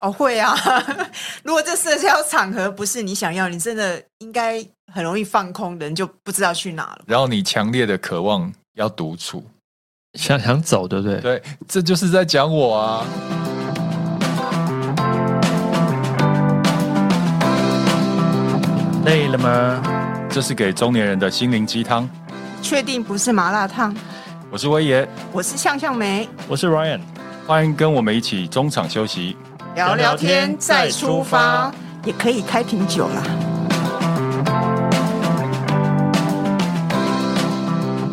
哦，会啊。如果这社交场合不是你想要，你真的应该很容易放空，人就不知道去哪了。然后你强烈的渴望要独处，想想走，对不对？对，这就是在讲我啊。累了吗？这是给中年人的心灵鸡汤。确定不是麻辣烫？我是威爷，我是向向梅，我是 Ryan，欢迎跟我们一起中场休息，聊聊天再出发，也可以开瓶酒啦。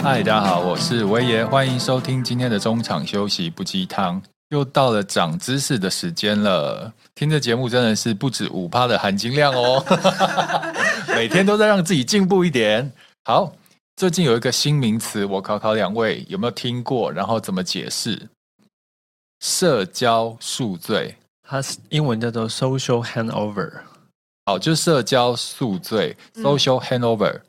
嗨，大家好，我是威爷，欢迎收听今天的中场休息不鸡汤。又到了长知识的时间了，听这节目真的是不止五趴的含金量哦，每天都在让自己进步一点。好，最近有一个新名词，我考考两位有没有听过，然后怎么解释？社交宿醉，它是英文叫做 social hangover。好，就是社交宿醉 social hangover。嗯，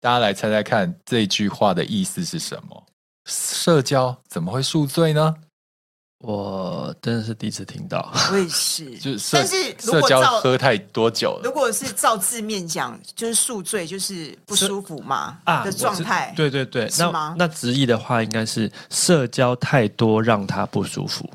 大家来猜猜看，这句话的意思是什么？社交怎么会宿醉呢？我真的是第一次听到，我也是。就是，但是社交喝太多酒了。如果是照字面讲，就是宿醉，就是不舒服嘛啊的状态。对对对，那那直译的话，应该是社交太多让他不舒服，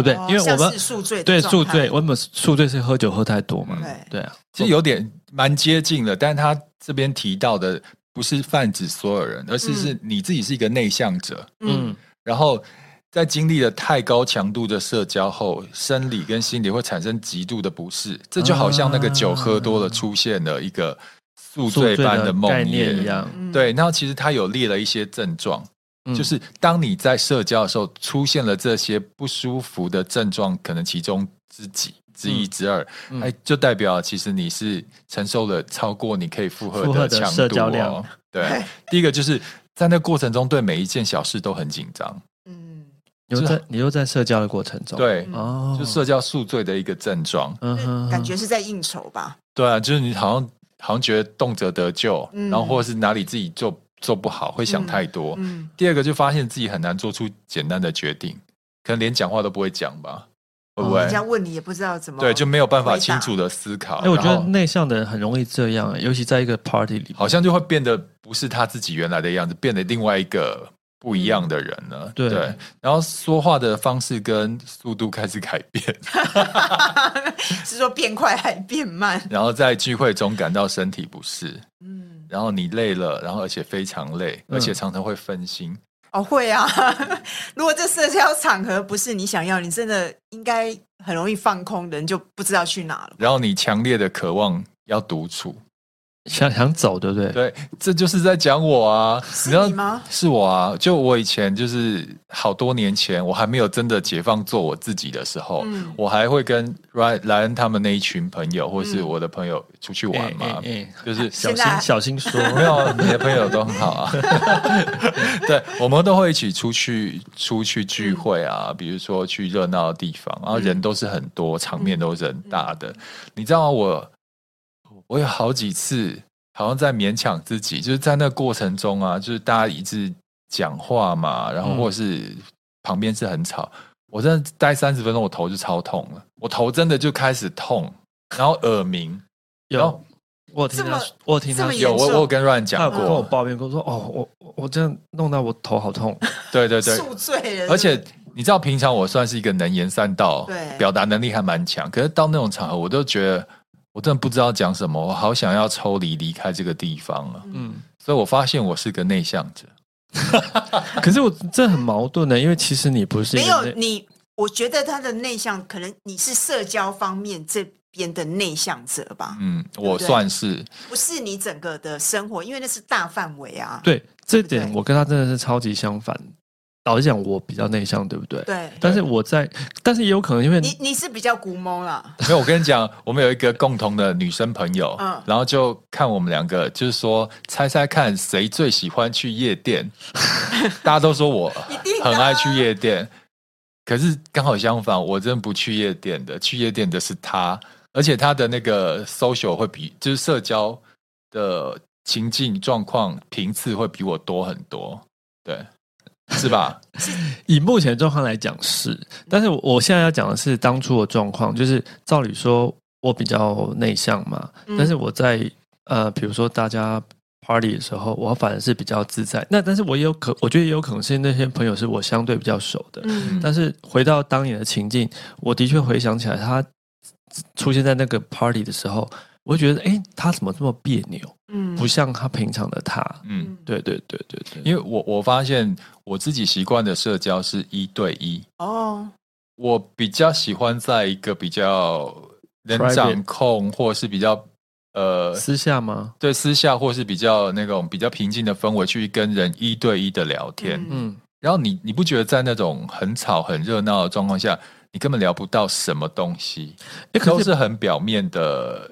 对不对？因为我们宿醉，对宿醉，我们宿醉是喝酒喝太多嘛。对对啊，其实有点蛮接近的，但是他这边提到的不是泛指所有人，而是是你自己是一个内向者，嗯，然后。在经历了太高强度的社交后，生理跟心理会产生极度的不适，这就好像那个酒喝多了出现了一个宿醉般的梦魇一样。对，然后其实他有列了一些症状，就是当你在社交的时候出现了这些不舒服的症状，可能其中之几、之一、之二，哎，就代表其实你是承受了超过你可以负荷的强度哦。对，第一个就是在那过程中，对每一件小事都很紧张。你又在你又在社交的过程中，对，哦，就社交宿醉的一个症状，嗯，感觉是在应酬吧？对啊，就是你好像好像觉得动辄得咎，然后或者是哪里自己做做不好，会想太多。嗯，第二个就发现自己很难做出简单的决定，可能连讲话都不会讲吧？会不会？人家问你也不知道怎么，对，就没有办法清楚的思考。哎，我觉得内向的人很容易这样，尤其在一个 party 里，好像就会变得不是他自己原来的样子，变得另外一个。不一样的人了，对，对，然后说话的方式跟速度开始改变，是说变快还变慢？然后在聚会中感到身体不适，嗯，然后你累了，然后而且非常累，而且常常会分心。嗯、哦，会啊！如果这社交场合不是你想要，你真的应该很容易放空，人就不知道去哪了。然后你强烈的渴望要独处。想想走，对不对？对，这就是在讲我啊！是你吗？是我啊！就我以前就是好多年前，我还没有真的解放做我自己的时候，嗯、我还会跟莱莱恩他们那一群朋友，或是我的朋友出去玩嘛。嗯欸欸、就是小心小心说，没有，你的朋友都很好啊。对，我们都会一起出去出去聚会啊，嗯、比如说去热闹的地方，然后人都是很多，场面都是很大的。你知道吗？我。我有好几次，好像在勉强自己，就是在那个过程中啊，就是大家一直讲话嘛，然后或者是旁边是很吵，嗯、我真的待三十分钟，我头就超痛了，我头真的就开始痛，然后耳鸣，有，然后我听他，我听他有，我我有跟 Ryan 讲过，跟我抱怨过说，哦，我我这样弄到我头好痛，对 对对，宿醉了，而且你知道，平常我算是一个能言善道，对，表达能力还蛮强，可是到那种场合，我都觉得。我真的不知道讲什么，我好想要抽离离开这个地方啊！嗯，所以我发现我是个内向者，可是我这很矛盾呢，因为其实你不是没有你，我觉得他的内向可能你是社交方面这边的内向者吧？嗯，我算是，不是你整个的生活，因为那是大范围啊。对，这点我跟他真的是超级相反。老实讲，我比较内向，对不对？对。但是我在，但是也有可能因为你你是比较古蒙啦。没有，我跟你讲，我们有一个共同的女生朋友，嗯，然后就看我们两个，就是说猜猜看谁最喜欢去夜店。大家都说我很爱去夜店，可是刚好相反，我真的不去夜店的，去夜店的是他，而且他的那个 social 会比就是社交的情境状况频次会比我多很多，对。是吧？以目前状况来讲是，但是我现在要讲的是当初的状况，就是照理说我比较内向嘛，嗯、但是我在呃，比如说大家 party 的时候，我反而是比较自在。那但是我也有可，我觉得也有可能是那些朋友是我相对比较熟的。嗯，但是回到当年的情境，我的确回想起来，他出现在那个 party 的时候。我会觉得，哎、欸，他怎么这么别扭？嗯，不像他平常的他。嗯，对对对对对。因为我我发现我自己习惯的社交是一对一。哦，我比较喜欢在一个比较能掌控，或是比较呃私下吗？对，私下或是比较那种比较平静的氛围去跟人一对一的聊天。嗯，然后你你不觉得在那种很吵很热闹的状况下，你根本聊不到什么东西，欸、都是很表面的。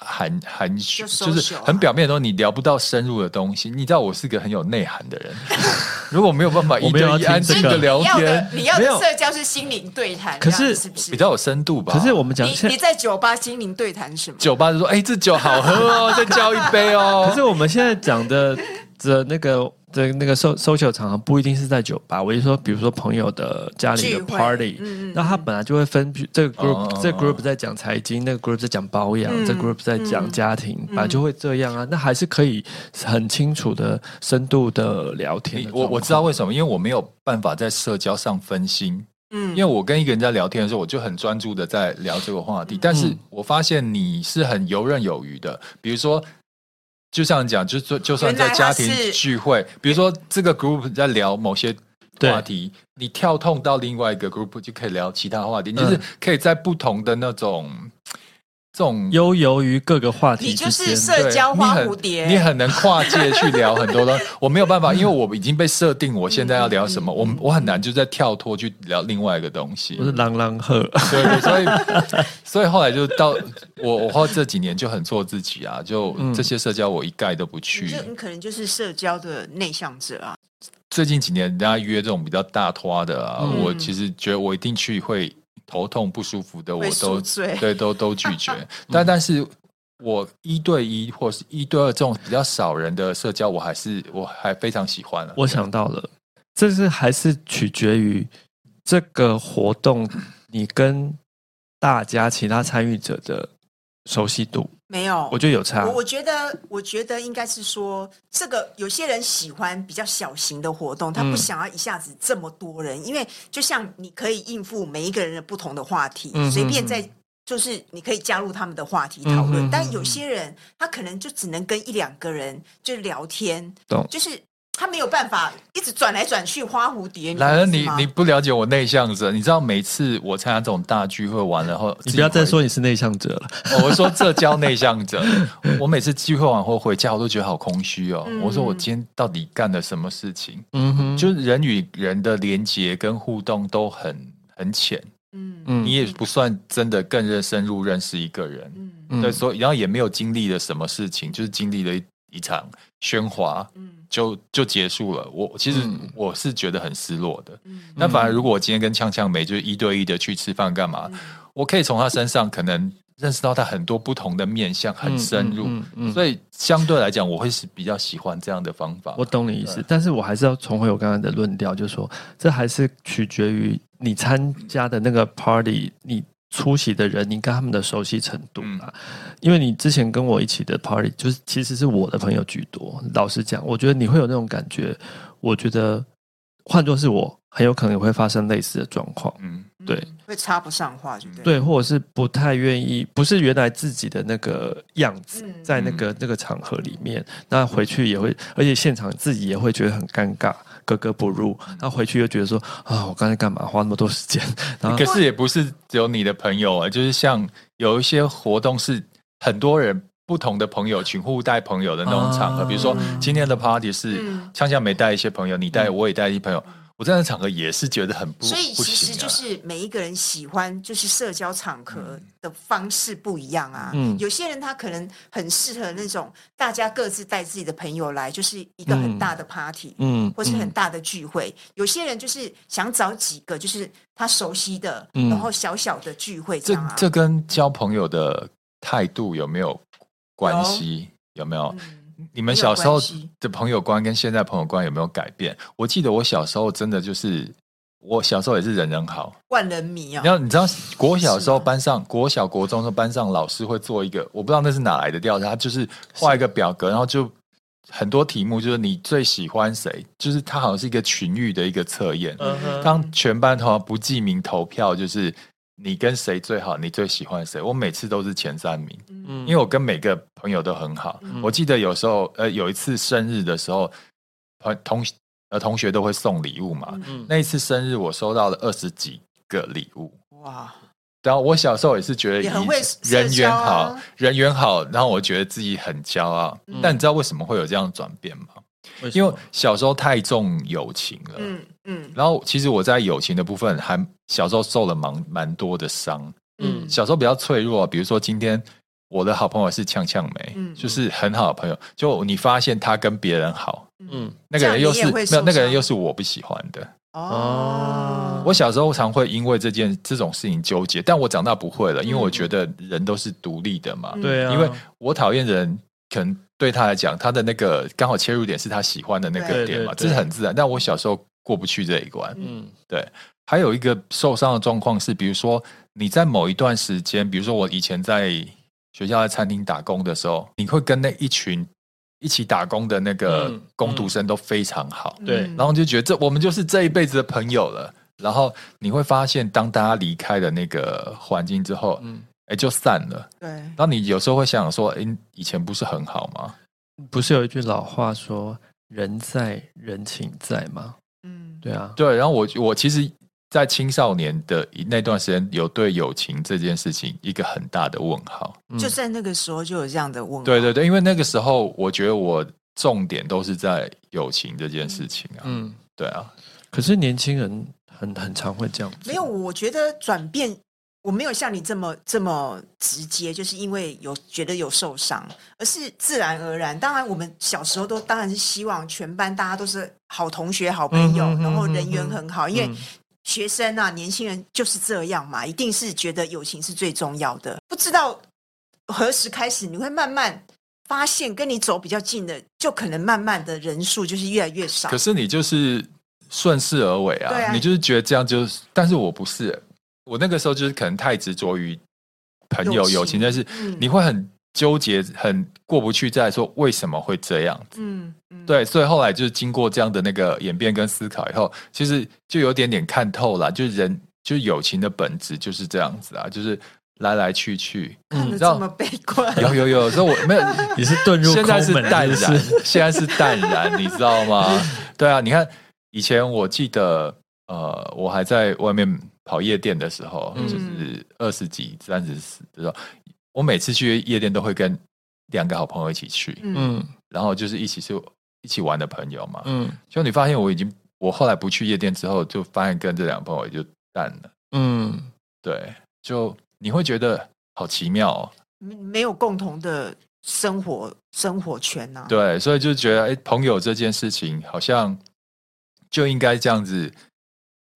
含含就是很表面的东西，你聊不到深入的东西。你知道我是个很有内涵的人，如果没有办法一对一安静的聊天，你要的社交是心灵对谈，可是是不是比较有深度吧？可是我们讲你你在酒吧心灵对谈什么？酒吧就说：“哎，这酒好喝哦，再叫一杯哦。”可是我们现在讲的的那个。的那个 social 场合不一定是在酒吧，我就说，比如说朋友的家里的 party，嗯，那他本来就会分这个 group，哦，这个 group 在讲财经，那个 group 在讲保养，嗯，这个 group 在讲家庭，嗯，本来就会这样啊，那还是可以很清楚的、深度的聊天的。我我知道为什么，因为我没有办法在社交上分心，嗯，因为我跟一个人在聊天的时候，我就很专注的在聊这个话题，嗯，但是我发现你是很游刃有余的，比如说。就像讲，就就就算在家庭聚会，比如说这个 group 在聊某些话题，你跳痛到另外一个 group 就可以聊其他话题，嗯、就是可以在不同的那种。这种悠游于各个话题，你就是社交花蝴蝶，你很，你很能跨界去聊很多东西。我没有办法，因为我已经被设定，我现在要聊什么，我我很难就在跳脱去聊另外一个东西。我是狼狼鹤，对，所以 所以后来就到我我后来这几年就很做自己啊，就这些社交我一概都不去。你，你可能就是社交的内向者啊。最近几年，人家约这种比较大拖的啊，嗯、我其实觉得我一定去会。头痛不舒服的我都对都都拒绝，但但是我一对一或是一对二这种比较少人的社交，我还是我还非常喜欢。我想到了，这是还是取决于这个活动你跟大家其他参与者的熟悉度。没有，我觉得有差。我我觉得，我觉得应该是说，这个有些人喜欢比较小型的活动，他不想要一下子这么多人，嗯、因为就像你可以应付每一个人的不同的话题，随便在就是你可以加入他们的话题讨论。但有些人他可能就只能跟一两个人就聊天，懂就是。他没有办法一直转来转去花蝴蝶。来了，你你不了解我内向者，你知道每次我参加这种大聚会完然后，你不要再说你是内向者了。我说这叫内向者。我每次聚会完后回家，我都觉得好空虚哦。嗯、我说我今天到底干了什么事情？嗯哼，就是人与人的连接跟互动都很很浅。嗯嗯，你也不算真的更认深入认识一个人。嗯，对，所以然后也没有经历了什么事情，就是经历了一一场喧哗。嗯。就就结束了。我其实我是觉得很失落的。嗯、那反而如果我今天跟呛呛梅就是一对一的去吃饭干嘛，嗯、我可以从他身上可能认识到他很多不同的面相，很深入。嗯嗯嗯嗯、所以相对来讲，我会是比较喜欢这样的方法。我懂你意思，但是我还是要重回我刚刚的论调，就是说，这还是取决于你参加的那个 party，你。出席的人，你跟他们的熟悉程度啊，嗯、因为你之前跟我一起的 party，就是其实是我的朋友居多。老实讲，我觉得你会有那种感觉。我觉得换作是我，很有可能也会发生类似的状况。嗯，对，会插不上话，就对？对，或者是不太愿意，不是原来自己的那个样子，在那个那个场合里面，那回去也会，而且现场自己也会觉得很尴尬。格格不入，那回去又觉得说啊，我刚才干嘛花那么多时间？然后可是也不是只有你的朋友啊，就是像有一些活动是很多人不同的朋友群互带朋友的那种场合，啊、比如说今天的 party 是呛呛梅带一些朋友，你带我也带一些朋友。我在那场合也是觉得很不，所以其实就是每一个人喜欢就是社交场合的方式不一样啊。嗯，有些人他可能很适合那种大家各自带自己的朋友来，就是一个很大的 party，嗯，或是很大的聚会。嗯，有些人就是想找几个就是他熟悉的，嗯，然后小小的聚会这样啊。这这跟交朋友的态度有没有关系？有，有没有？你们小时候的朋友观跟现在朋友观有没有改变？我记得我小时候真的就是，我小时候也是人人好，万人迷啊。然后你知道，国小的时候班上，国小国中的班上老师会做一个，我不知道那是哪来的调查，他就是画一个表格，然后就很多题目，就是你最喜欢谁，就是他好像是一个群域的一个测验。当全班同学不记名投票，就是。你跟谁最好？你最喜欢谁？我每次都是前三名，嗯，因为我跟每个朋友都很好。嗯、我记得有时候，呃，有一次生日的时候，同同呃同学都会送礼物嘛。嗯、那一次生日，我收到了二十几个礼物。哇！然后我小时候也是觉得人缘好，啊、人缘好，然后我觉得自己很骄傲。嗯、但你知道为什么会有这样转变吗？因为小时候太重友情了，嗯嗯，然后其实我在友情的部分还小时候受了蛮蛮多的伤，嗯，小时候比较脆弱，比如说今天我的好朋友是呛呛梅，嗯，就是很好的朋友，就你发现他跟别人好，嗯，那个人又是没有那个人又是我不喜欢的，哦，我小时候常会因为这件这种事情纠结，但我长大不会了，因为我觉得人都是独立的嘛，对啊，因为我讨厌人可能。对他来讲，他的那个刚好切入点是他喜欢的那个点嘛，这是很自然。但我小时候过不去这一关。嗯，对。还有一个受伤的状况是，比如说你在某一段时间，比如说我以前在学校在餐厅打工的时候，你会跟那一群一起打工的那个工读生都非常好，对。然后就觉得这我们就是这一辈子的朋友了。然后你会发现，当大家离开了那个环境之后，嗯。哎，就散了。对，然后你有时候会想说，哎，以前不是很好吗？不是有一句老话说“人在人情在”吗？嗯，对啊，对。然后我我其实，在青少年的那段时间，有对友情这件事情一个很大的问号。就在那个时候就有这样的问号。对对对，因为那个时候我觉得我重点都是在友情这件事情啊。嗯，对啊。可是年轻人很很常会这样子。没有，我觉得转变。我没有像你这么这么直接，就是因为有觉得有受伤，而是自然而然。当然，我们小时候都当然是希望全班大家都是好同学、好朋友，然后人缘很好。因为学生啊，年轻人就是这样嘛，一定是觉得友情是最重要的。不知道何时开始，你会慢慢发现，跟你走比较近的，就可能慢慢的人数就是越来越少。可是你就是顺势而为啊，啊你就是觉得这样就是，但是我不是。我那个时候就是可能太执着于朋友友情，但是你会很纠结，很过不去，在说为什么会这样子？嗯，对，所以后来就是经过这样的那个演变跟思考以后，其实就有点点看透了，就是人就是友情的本质就是这样子啊，就是来来去去。看得这么悲观？有有有，所以我没有，你是遁入，现在是淡然，现在是淡然，你知道吗？对啊，你看以前我记得，呃，我还在外面。跑夜店的时候，就是二十几、三十四的时候，我每次去夜店都会跟两个好朋友一起去，嗯，然后就是一起是一起玩的朋友嘛，嗯，就你发现我已经，我后来不去夜店之后，就发现跟这两个朋友也就淡了，嗯，对，就你会觉得好奇妙哦，没有共同的生活生活圈呐，对，所以就觉得哎，朋友这件事情好像就应该这样子。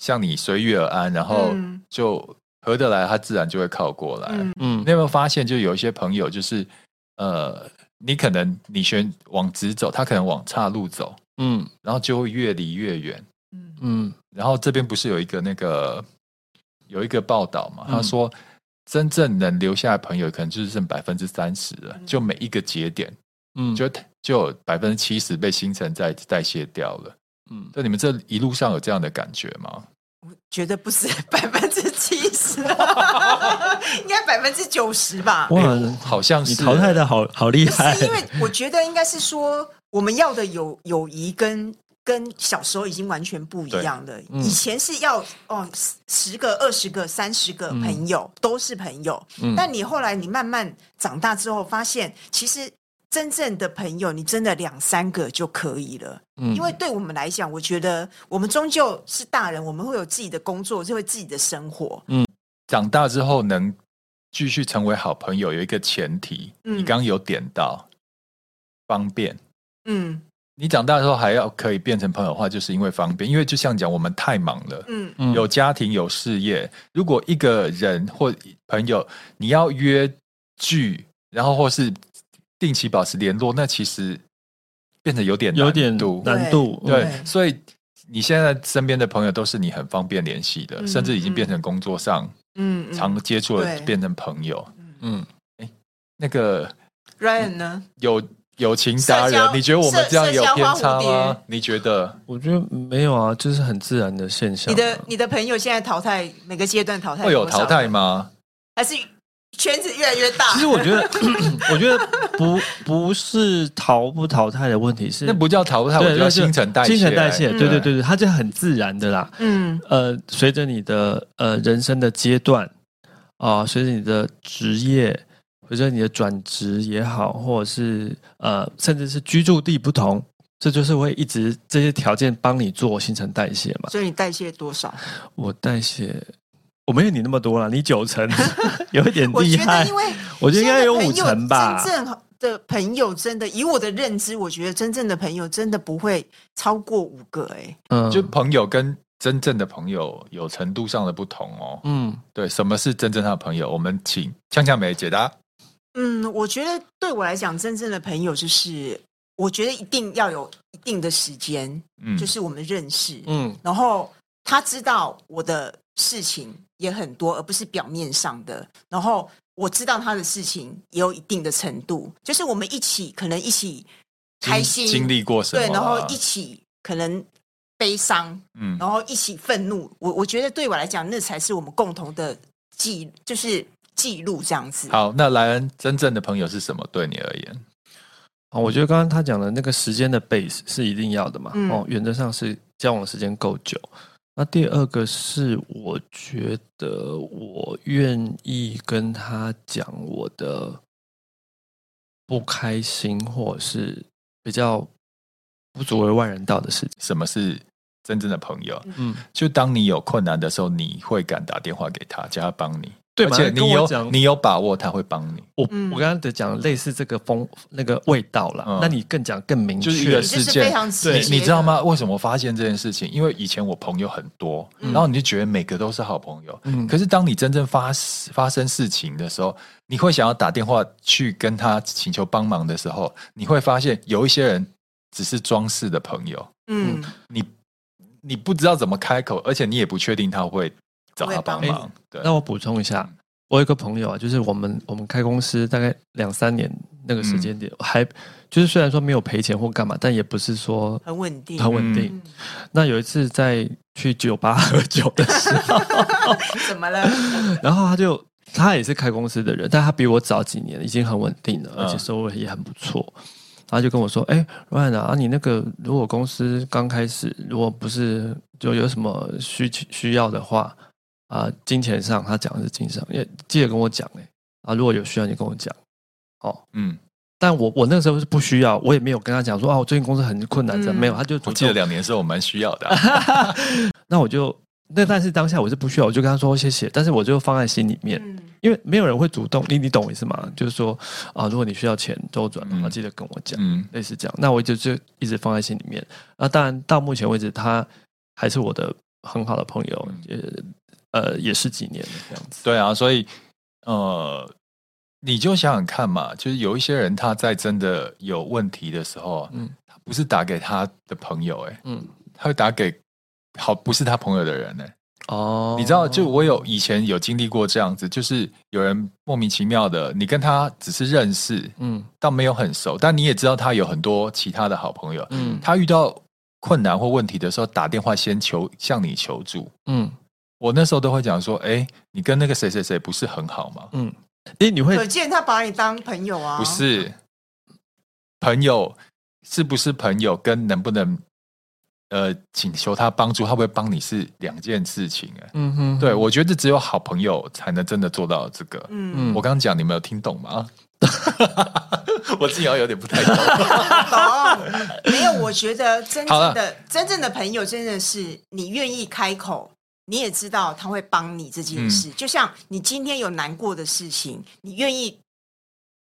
像你随遇而安，然后就合得来，他自然就会靠过来。嗯，你有没有发现，就有一些朋友，就是呃，你可能你选往直走，他可能往岔路走，嗯，然后就会越离越远。嗯嗯，然后这边不是有一个那个有一个报道嘛？他说，真正能留下来朋友，可能就是剩百分之三十了。就每一个节点，嗯，就就百分之七十被新陈代代谢掉了。嗯，那你们这一路上有这样的感觉吗？我觉得不是 百分之七十，应该百分之九十吧。哇，好像是你淘汰的好好厉害。因为我觉得应该是说，我们要的友友谊跟跟小时候已经完全不一样的。以前是要哦十个、二十个、三十个朋友都是朋友，但你后来你慢慢长大之后，发现其实。真正的朋友，你真的两三个就可以了。嗯，因为对我们来讲，我觉得我们终究是大人，我们会有自己的工作，就会自己的生活。嗯，长大之后能继续成为好朋友，有一个前提，嗯，你刚刚有点到方便。嗯，你长大之后还要可以变成朋友的话，就是因为方便。因为就像讲，我们太忙了，嗯，有家庭有事业，如果一个人或朋友你要约聚，然后或是。定期保持联络，那其实变得有点有点度难度，对，所以你现在身边的朋友都是你很方便联系的，甚至已经变成工作上嗯常接触的变成朋友，嗯，哎，那个 Ryan 呢？有友情达人，你觉得我们这样有偏差吗？你觉得？我觉得没有啊，就是很自然的现象。你的你的朋友现在淘汰每个阶段淘汰会有淘汰吗？还是？圈子越来越大。其实我觉得，我觉得不不是淘不淘汰的问题，是那不叫淘汰，我觉得新陈代谢。新陈代谢，对对对对，它就很自然的啦。嗯，呃，随着你的呃人生的阶段啊，随着你的职业，随着你的转职也好，或者是呃，甚至是居住地不同，这就是会一直这些条件帮你做新陈代谢嘛。所以你代谢多少？我代谢。我没有你那么多了，你九成，有一点厉害。因为我觉得应该有五成吧。真正的朋友真的，以我的认知，我觉得真正的朋友真的不会超过五个。哎，嗯，就朋友跟真正的朋友有程度上的不同哦。嗯，对，什么是真正的朋友？我们请呛呛梅解答。嗯，我觉得对我来讲，真正的朋友就是，我觉得一定要有一定的时间，嗯，就是我们认识，嗯，然后他知道我的事情。也很多，而不是表面上的。然后我知道他的事情也有一定的程度，就是我们一起可能一起开心经历过什么，对，然后一起可能悲伤，嗯，然后一起愤怒。我我觉得对我来讲，那才是我们共同的记，就是记录这样子。好，那莱恩真正的朋友是什么？对你而言？哦，我觉得刚刚他讲的那个时间的 base 是一定要的嘛。嗯、哦，原则上是交往的时间够久。那第二个是，我觉得我愿意跟他讲我的不开心，或者是比较不足为外人道的事情。什么是真正的朋友？嗯，就当你有困难的时候，你会敢打电话给他，叫他帮你。对，而且你有你有把握他会帮你。我我刚刚的讲类似这个风那个味道了，嗯、那你更讲更明确，就是一个事件。对，你知道吗？为什么我发现这件事情？因为以前我朋友很多，嗯、然后你就觉得每个都是好朋友。嗯，可是当你真正发发生事情的时候，你会想要打电话去跟他请求帮忙的时候，你会发现有一些人只是装饰的朋友。嗯，你你不知道怎么开口，而且你也不确定他会。找他帮忙。对，那我补充一下，我有一个朋友啊，就是我们我们开公司大概两三年那个时间点，嗯、还就是虽然说没有赔钱或干嘛，但也不是说很稳定，很稳定。嗯、那有一次在去酒吧 喝酒的时候，怎么了？然后他就他也是开公司的人，但他比我早几年，已经很稳定了，而且收入也很不错。嗯、然后就跟我说：“哎、欸，Ryan 啊，你那个如果公司刚开始，如果不是就有什么需需要的话。”啊，金钱上他讲的是金钱上，也记得跟我讲哎，啊，如果有需要你跟我讲，哦，嗯，但我我那个时候是不需要，我也没有跟他讲说啊，我最近公司很困难，没有，他就我记得两年时候我蛮需要的、啊，那我就那但是当下我是不需要，我就跟他说谢谢，但是我就放在心里面，嗯、因为没有人会主动，你你懂我意思吗？就是说啊，如果你需要钱周转的话，记得跟我讲，嗯，类似这样，那我就就一直放在心里面，那当然到目前为止他还是我的很好的朋友，也。呃，也是几年的这样子。对啊，所以呃，你就想想看嘛，就是有一些人他在真的有问题的时候，嗯，他不是打给他的朋友、欸，哎，嗯，他会打给好不是他朋友的人、欸，哎，哦，你知道，就我有以前有经历过这样子，就是有人莫名其妙的，你跟他只是认识，嗯，倒没有很熟，但你也知道他有很多其他的好朋友，嗯，他遇到困难或问题的时候，打电话先求向你求助，嗯。我那时候都会讲说，哎，你跟那个谁谁谁不是很好吗？嗯，哎，你会可见他把你当朋友啊？不是，朋友是不是朋友，跟能不能呃请求他帮助，他会不会帮你是两件事情。哎，嗯哼，对，我觉得只有好朋友才能真的做到这个。嗯，我刚刚讲你没有听懂吗？我自己好像有点不太懂。懂，没有，我觉得真正的真正的朋友，真的是你愿意开口。你也知道他会帮你这件事，嗯、就像你今天有难过的事情，你愿意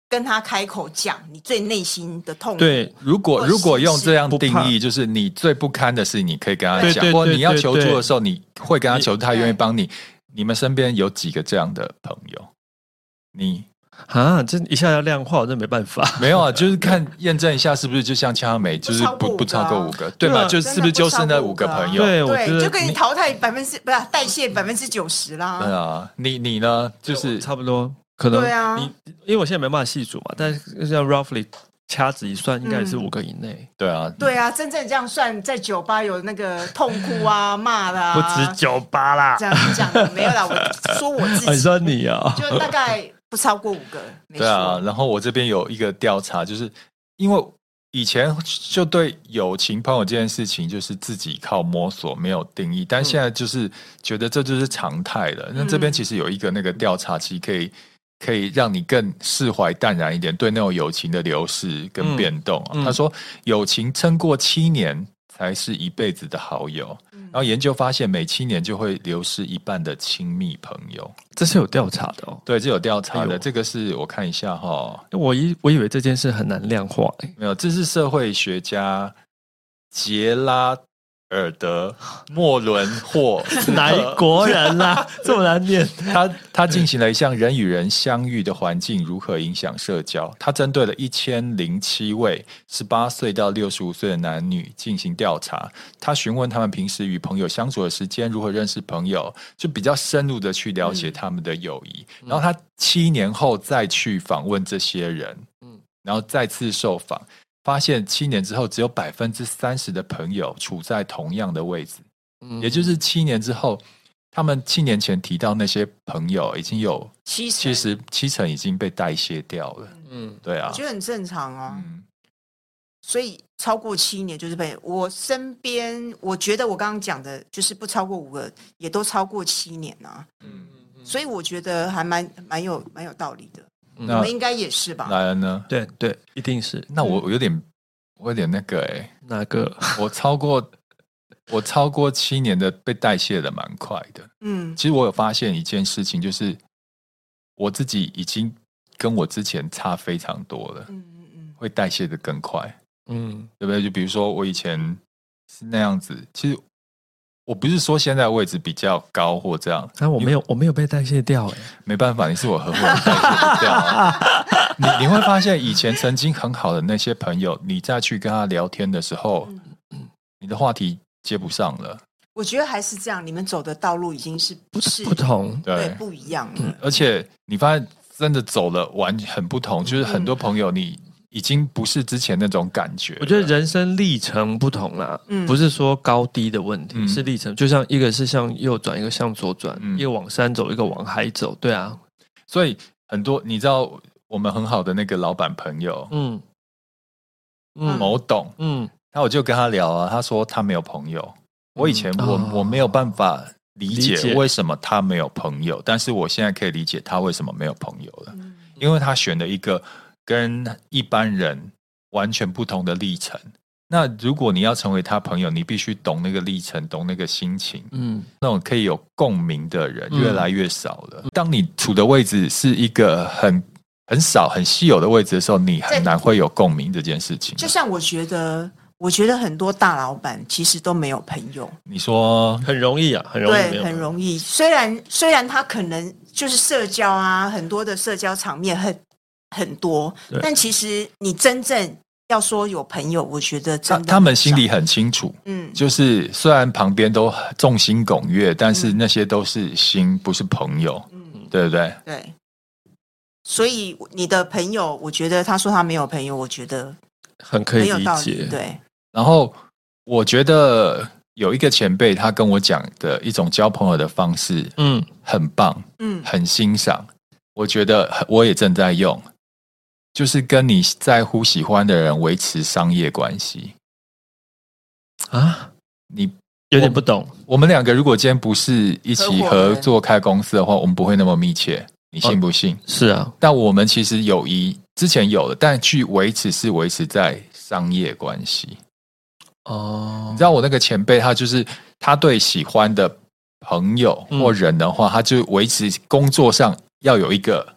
跟他开口讲你最内心的痛苦。对，如果如果用这样定义，就是你最不堪的事，你可以跟他讲。或你要求助的时候，你会跟他求助，他愿意帮你。你们身边有几个这样的朋友？你啊，这一下要量化，我真没办法。没有啊，就是看验证一下是不是就像枪美，就是不不超过五个，对吧？就是不是就是那五个朋友？对，我对，就可以淘汰百分之不是代谢百分之九十啦。对啊，你你呢？就是差不多，可能对啊。你因为我现在没办法细数嘛，但是像 roughly 掐指一算，应该也是五个以内。对啊，对啊，真正这样算，在酒吧有那个痛哭啊、骂啦，不止酒吧啦。这样讲没有啦，我说我自己，你说你啊，就大概。不超过五个，对啊。然后我这边有一个调查，就是因为以前就对友情朋友这件事情，就是自己靠摸索，没有定义。但现在就是觉得这就是常态了。那这边其实有一个那个调查，其实可以可以让你更释怀淡然一点，对那种友情的流逝跟变动啊。他说，友情撑过七年才是一辈子的好友。然后研究发现，每七年就会流失一半的亲密朋友，这是有调查的哦。对，这有调查的，哎、这个是我看一下哈、哦。我以我以为这件事很难量化，没有，这是社会学家杰拉。尔德莫伦霍哪一国人啦、啊？这么难念。他他进行了一项人与人相遇的环境如何影响社交。他针对了一千零七位十八岁到六十五岁的男女进行调查。他询问他们平时与朋友相处的时间，如何认识朋友，就比较深入的去了解他们的友谊。嗯、然后他七年后再去访问这些人，嗯，然后再次受访。发现七年之后，只有百分之三十的朋友处在同样的位置，嗯，也就是七年之后，他们七年前提到那些朋友已经有七七十七成已经被代谢掉了，嗯，对啊，我觉得很正常啊，嗯，所以超过七年就是被我身边，我觉得我刚刚讲的就是不超过五个，也都超过七年啊，嗯，所以我觉得还蛮蛮有蛮有道理的。那我们应该也是吧？莱恩呢？对对，一定是。那我我有点，我有点那个哎、欸，哪个？我超过我超过七年的被代谢的蛮快的。嗯，其实我有发现一件事情，就是我自己已经跟我之前差非常多了。嗯嗯嗯，会代谢的更快。嗯，对不对？就比如说我以前是那样子，其实。我不是说现在位置比较高或这样，但、啊、我没有，我没有被代谢掉哎，没办法，你是我合伙人，代谢不掉、啊。你你会发现，以前曾经很好的那些朋友，你再去跟他聊天的时候，嗯、你的话题接不上了。我觉得还是这样，你们走的道路已经是不是不同，对，对不一样了、嗯。而且你发现真的走了完很不同，就是很多朋友你。已经不是之前那种感觉。我觉得人生历程不同啦，嗯，不是说高低的问题，嗯、是历程。就像一个是向右转，一个向左转，嗯、一个往山走，一个往海走，对啊。所以很多你知道，我们很好的那个老板朋友，嗯，嗯，某董，嗯，那我就跟他聊啊，他说他没有朋友。我以前我、哦、我没有办法理解为什么他没有朋友，但是我现在可以理解他为什么没有朋友了，嗯、因为他选了一个。跟一般人完全不同的历程。那如果你要成为他朋友，你必须懂那个历程，懂那个心情。嗯，那种可以有共鸣的人越来越少了。嗯、当你处的位置是一个很很少、很稀有的位置的时候，你很难会有共鸣这件事情。就像我觉得，我觉得很多大老板其实都没有朋友。你说很容易啊，很容易，对，很容易。虽然虽然他可能就是社交啊，很多的社交场面很。很多，但其实你真正要说有朋友，我觉得真的他他们心里很清楚，嗯，就是虽然旁边都众星拱月，但是那些都是心，不是朋友，嗯，对不对？对。所以你的朋友，我觉得他说他没有朋友，我觉得很可以理解，对。然后我觉得有一个前辈，他跟我讲的一种交朋友的方式，嗯，很棒，嗯，很欣赏，我觉得我也正在用。就是跟你在乎、喜欢的人维持商业关系啊？你有点不懂。我们两个如果今天不是一起合作开公司的话，我们不会那么密切。你信不信？哦，是啊，但我们其实友谊之前有的，但去维持是维持在商业关系。哦，你知道我那个前辈，他就是他对喜欢的朋友或人的话，嗯、他就维持工作上要有一个。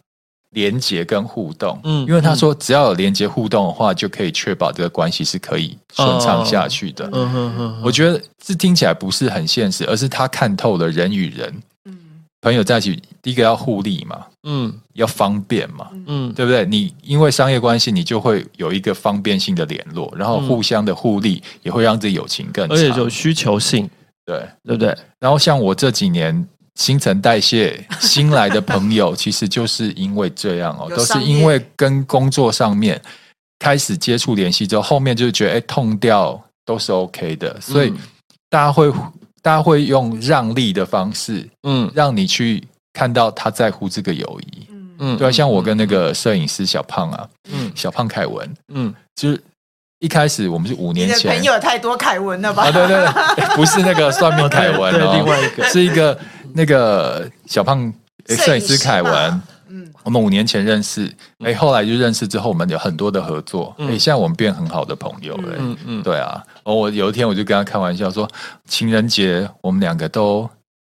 连接跟互动，嗯，因为他说只要有连接互动的话，就可以确保这个关系是可以顺畅下去的。嗯哼哼，我觉得这听起来不是很现实，而是他看透了人与人，嗯，朋友在一起，第一个要互利嘛，嗯，要方便嘛，嗯，对不对？你因为商业关系，你就会有一个方便性的联络，然后互相的互利，也会让这友情更长，而且有需求性，对。对不对？然后像我这几年新陈代谢新来的朋友，其实就是因为这样哦，都是因为跟工作上面开始接触联系之后，后面就觉得哎，痛掉都是 OK 的，所以大家会。大家会用让利的方式，嗯，让你去看到他在乎这个友谊，嗯，对啊，像我跟那个摄影师小胖啊，嗯，小胖凯文，嗯，就是一开始我们是五年前，你的朋友太多凯文了吧？啊，对对对，不是那个算命凯文哦，另外一个。是一个那个小胖摄影师凯文。嗯我们五年前认识，哎，后来就认识之后，我们有很多的合作，哎，现在我们变很好的朋友了。嗯嗯，对啊。我有一天我就跟他开玩笑说，情人节我们两个都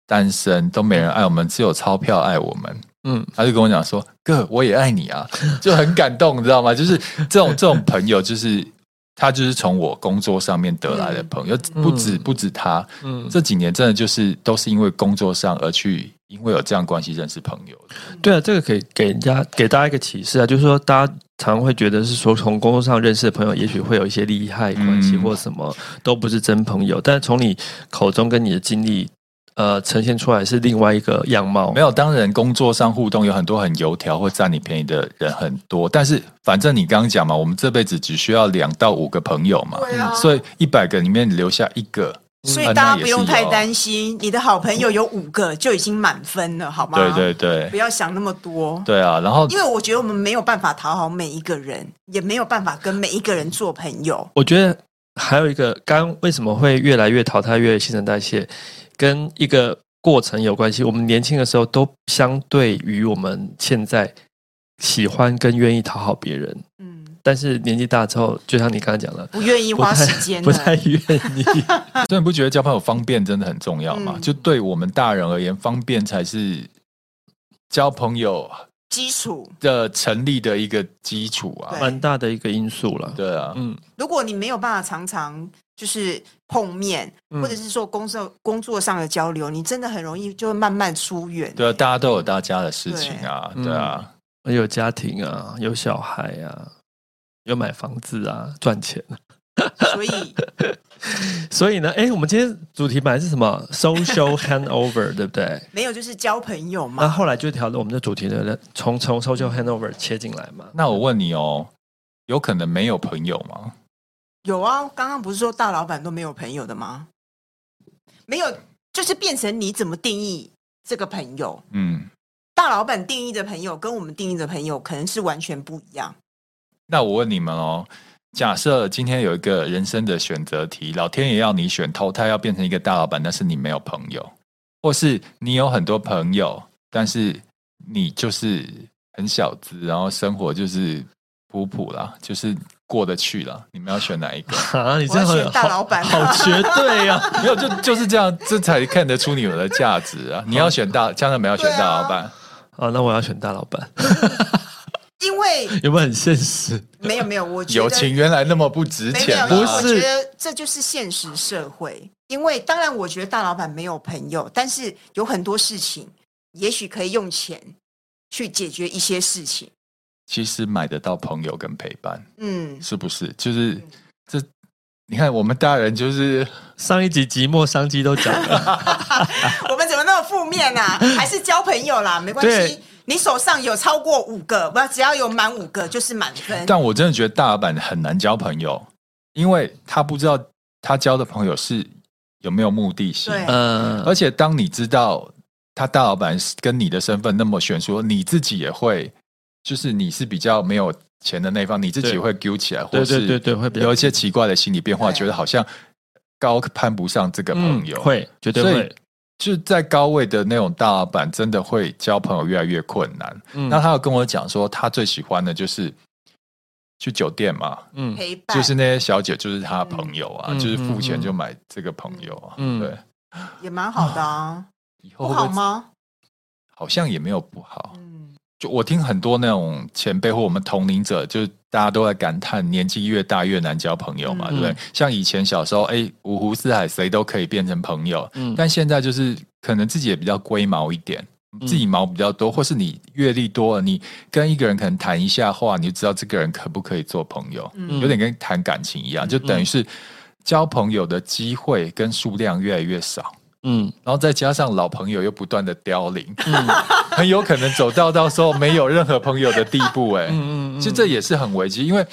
单身，都没人爱我们，只有钞票爱我们。嗯，他就跟我讲说，哥，我也爱你啊，就很感动，你知道吗？就是这种这种朋友，就是他就是从我工作上面得来的朋友，不止不止他。嗯，这几年真的就是都是因为工作上而去。因为有这样关系认识朋友，对啊，这个可以给人家给大家一个启示啊，就是说大家常常会觉得是说从工作上认识的朋友，也许会有一些利害关系或什么，嗯、都不是真朋友。但是从你口中跟你的经历，呃，呈现出来是另外一个样貌。没有，当然工作上互动有很多很油条或占你便宜的人很多，但是反正你刚刚讲嘛，我们这辈子只需要两到五个朋友嘛，所以一百个里面留下一个。所以大家不用太担心，你的好朋友有五个就已经满分了，好吗？对对对，不要想那么多。对啊，然后因为我觉得我们没有办法讨好每一个人，也没有办法跟每一个人做朋友。我觉得还有一个，刚为什么会越来越淘汰，越新陈代谢，跟一个过程有关系。我们年轻的时候都相对于我们现在喜欢跟愿意讨好别人。嗯。但是年纪大之后，就像你刚才讲的，不愿意花时间，不太愿意。所以你不觉得交朋友方便真的很重要吗？嗯、就对我们大人而言，方便才是交朋友基础的成立的一个基础啊，蛮大的一个因素了。对啊，嗯，如果你没有办法常常就是碰面，或者是说工作工作上的交流，你真的很容易就会慢慢疏远。对啊，大家都有大家的事情啊，对，对啊，有家庭啊，有小孩啊。有买房子啊，赚钱，所以 所以呢，哎，我们今天主题本来是什么？Social handover，对不对？没有，就是交朋友嘛。那后来就调了我们的主题的，从从 social handover 切进来嘛。那我问你哦，有可能没有朋友吗？有啊，刚刚不是说大老板都没有朋友的吗？没有，就是变成你怎么定义这个朋友？嗯，大老板定义的朋友跟我们定义的朋友可能是完全不一样。那我问你们哦，假设今天有一个人生的选择题，老天爷要你选投胎要变成一个大老板，但是你没有朋友，或是你有很多朋友，但是你就是很小资，然后生活就是普普啦，就是过得去了，你们要选哪一个？啊，你这样选大老板，好绝对呀、啊！没有，就就是这样，这才看得出你们的价值啊！你要选大，江南没有选大老板，啊，那我要选大老板。因为有没有很现实？没有没有，我觉得友情原来那么不值钱，不是？我觉得这就是现实社会。因为当然，我觉得大老板没有朋友，但是有很多事情，也许可以用钱去解决一些事情。其实买得到朋友跟陪伴，嗯，是不是？就是这，你看我们大人就是上一集寂寞商机都讲了，我们怎么那么负面啊？还是交朋友啦，没关系。你手上有超过五个，不，只要有满五个就是满分。但我真的觉得大老板很难交朋友，因为他不知道他交的朋友是有没有目的性。嗯，而且当你知道他大老板跟你的身份那么悬殊，你自己也会，就是你是比较没有钱的那一方，你自己会揪起来，或是对对对，会有一些奇怪的心理变化，觉得好像高攀不上这个朋友，会绝对会。就在高位的那种大老板，真的会交朋友越来越困难。嗯，那他有跟我讲说，他最喜欢的就是去酒店嘛，嗯，陪伴，就是那些小姐就是他的朋友啊，嗯、就是付钱就买这个朋友啊，嗯，对，也蛮好的啊。以后不好吗？好像也没有不好。嗯，就我听很多那种前辈或我们同龄者，就大家都在感叹，年纪越大越难交朋友嘛，嗯、对不对？像以前小时候，哎，五湖四海谁都可以变成朋友，嗯，但现在就是可能自己也比较龟毛一点，自己毛比较多，或是你阅历多了，你跟一个人可能谈一下话，你就知道这个人可不可以做朋友，嗯、有点跟谈感情一样，就等于是交朋友的机会跟数量越来越少。嗯，然后再加上老朋友又不断的凋零，嗯，很有可能走到到时候没有任何朋友的地步，哎，嗯嗯，其实这也是很危机，因为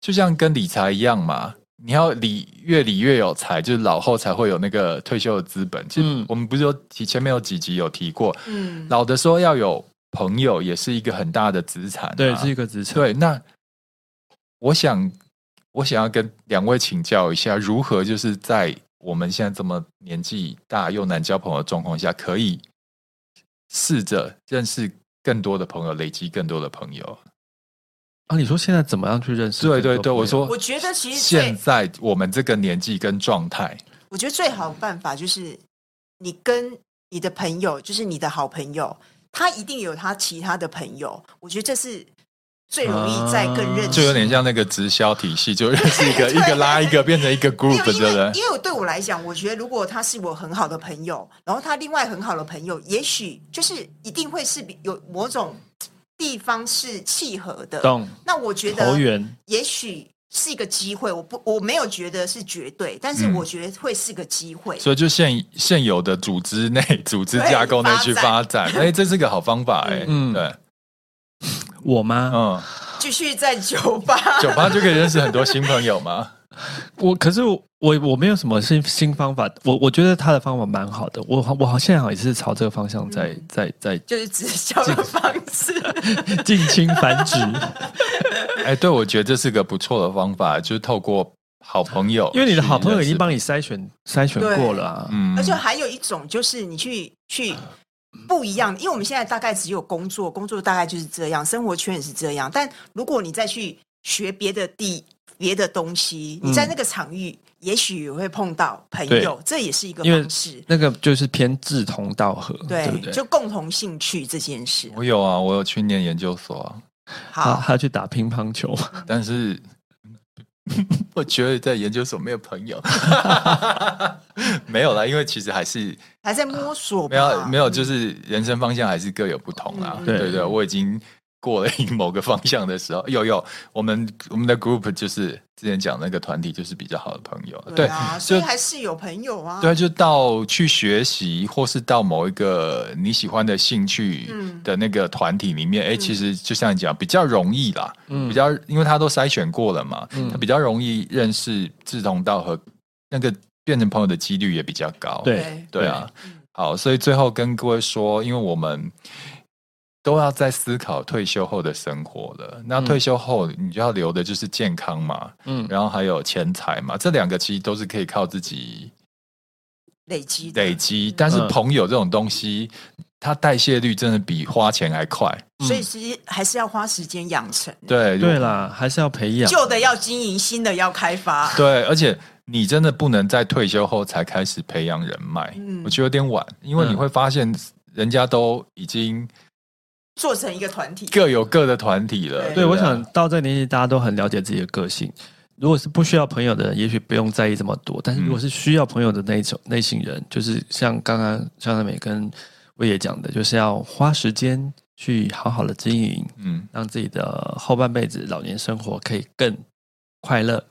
就像跟理财一样嘛，你要理越理越有财，就是老后才会有那个退休的资本。其实我们不是有提前面有几集有提过，嗯，老的时候要有朋友也是一个很大的资产啊，对，是一个资产。对，那我想我想要跟两位请教一下，如何就是在。我们现在这么年纪大又难交朋友的状况下，可以试着认识更多的朋友，累积更多的朋友啊！你说现在怎么样去认识？对对对，我说，我觉得其实现在我们这个年纪跟状态，我觉得最好的办法就是你跟你的朋友，就是你的好朋友，他一定有他其他的朋友。我觉得这是。最容易再更认识，就有点像那个直销体系，就认识一个 一个拉一个，变成一个 group，对不对？因为对我来讲，我觉得如果他是我很好的朋友，然后他另外很好的朋友，也许就是一定会是有某种地方是契合的。懂？那我觉得，也许是一个机会。我不，我没有觉得是绝对，但是我觉得会是个机会。所以就现现有的组织内、组织架构内去发展，哎，这是个好方法，哎，嗯，对。我吗？嗯，继续在酒吧，酒吧就可以认识很多新朋友吗？我可是我我没有什么新新方法，我我觉得他的方法蛮好的，我我好现在好像也是朝这个方向在、嗯、在在，在就是直销的方式，近亲 繁殖。哎，对，我觉得这是个不错的方法，就是透过好朋友，因为你的好朋友已经帮你筛选筛选过了、啊，嗯，而且还有一种就是你去去。不一样，因为我们现在大概只有工作，工作大概就是这样，生活圈也是这样。但如果你再去学别的地、别的东西，你在那个场域，嗯、也许也会碰到朋友，这也是一个方式。那个就是偏志同道合，对，对不对？就共同兴趣这件事。我有啊，我有去念研究所啊，好，他去打乒乓球，但是。我觉得在研究所没有朋友，没有啦，因为其实还是还在摸索，没有没有，就是人生方向还是各有不同啦。嗯、对，对对，我已经。过了某个方向的时候，有有，我们我们的 group 就是之前讲那个团体，就是比较好的朋友。对啊，对，所以还是有朋友啊。对，就到去学习，或是到某一个你喜欢的兴趣的那个团体里面，哎、嗯，其实就像你讲，比较容易啦。嗯，比较，因为他都筛选过了嘛，嗯，他比较容易认识志同道合，那个变成朋友的几率也比较高。对，对啊。好，所以最后跟各位说，因为我们。都要在思考退休后的生活了。那退休后，你就要留的就是健康嘛，嗯，然后还有钱财嘛，这两个其实都是可以靠自己累积累积。但是朋友这种东西，它代谢率真的比花钱还快，所以其实还是要花时间养成。对对啦，还是要培养，旧的要经营，新的要开发。对，而且你真的不能在退休后才开始培养人脉，嗯，我觉得有点晚，因为你会发现人家都已经。做成一个团体，各有各的团体了。对，对我想到这个年纪，大家都很了解自己的个性。如果是不需要朋友的人，也许不用在意这么多。但是如果是需要朋友的那一种类型人，就是像刚刚张善美跟威爷讲的，就是要花时间去好好的经营，嗯，让自己的后半辈子老年生活可以更快乐。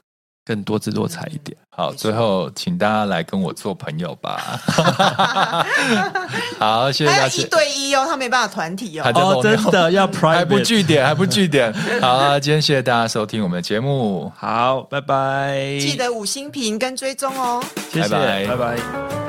更多姿多彩一点。好，最后请大家来跟我做朋友吧。好，谢谢大家。一对一哦，他没办法团体哦。哦，真的要 private，还不据点，还不据点。好啊，今天谢谢大家收听我们的节目。好，拜拜。记得五星评跟追踪哦。谢谢，拜拜。拜拜。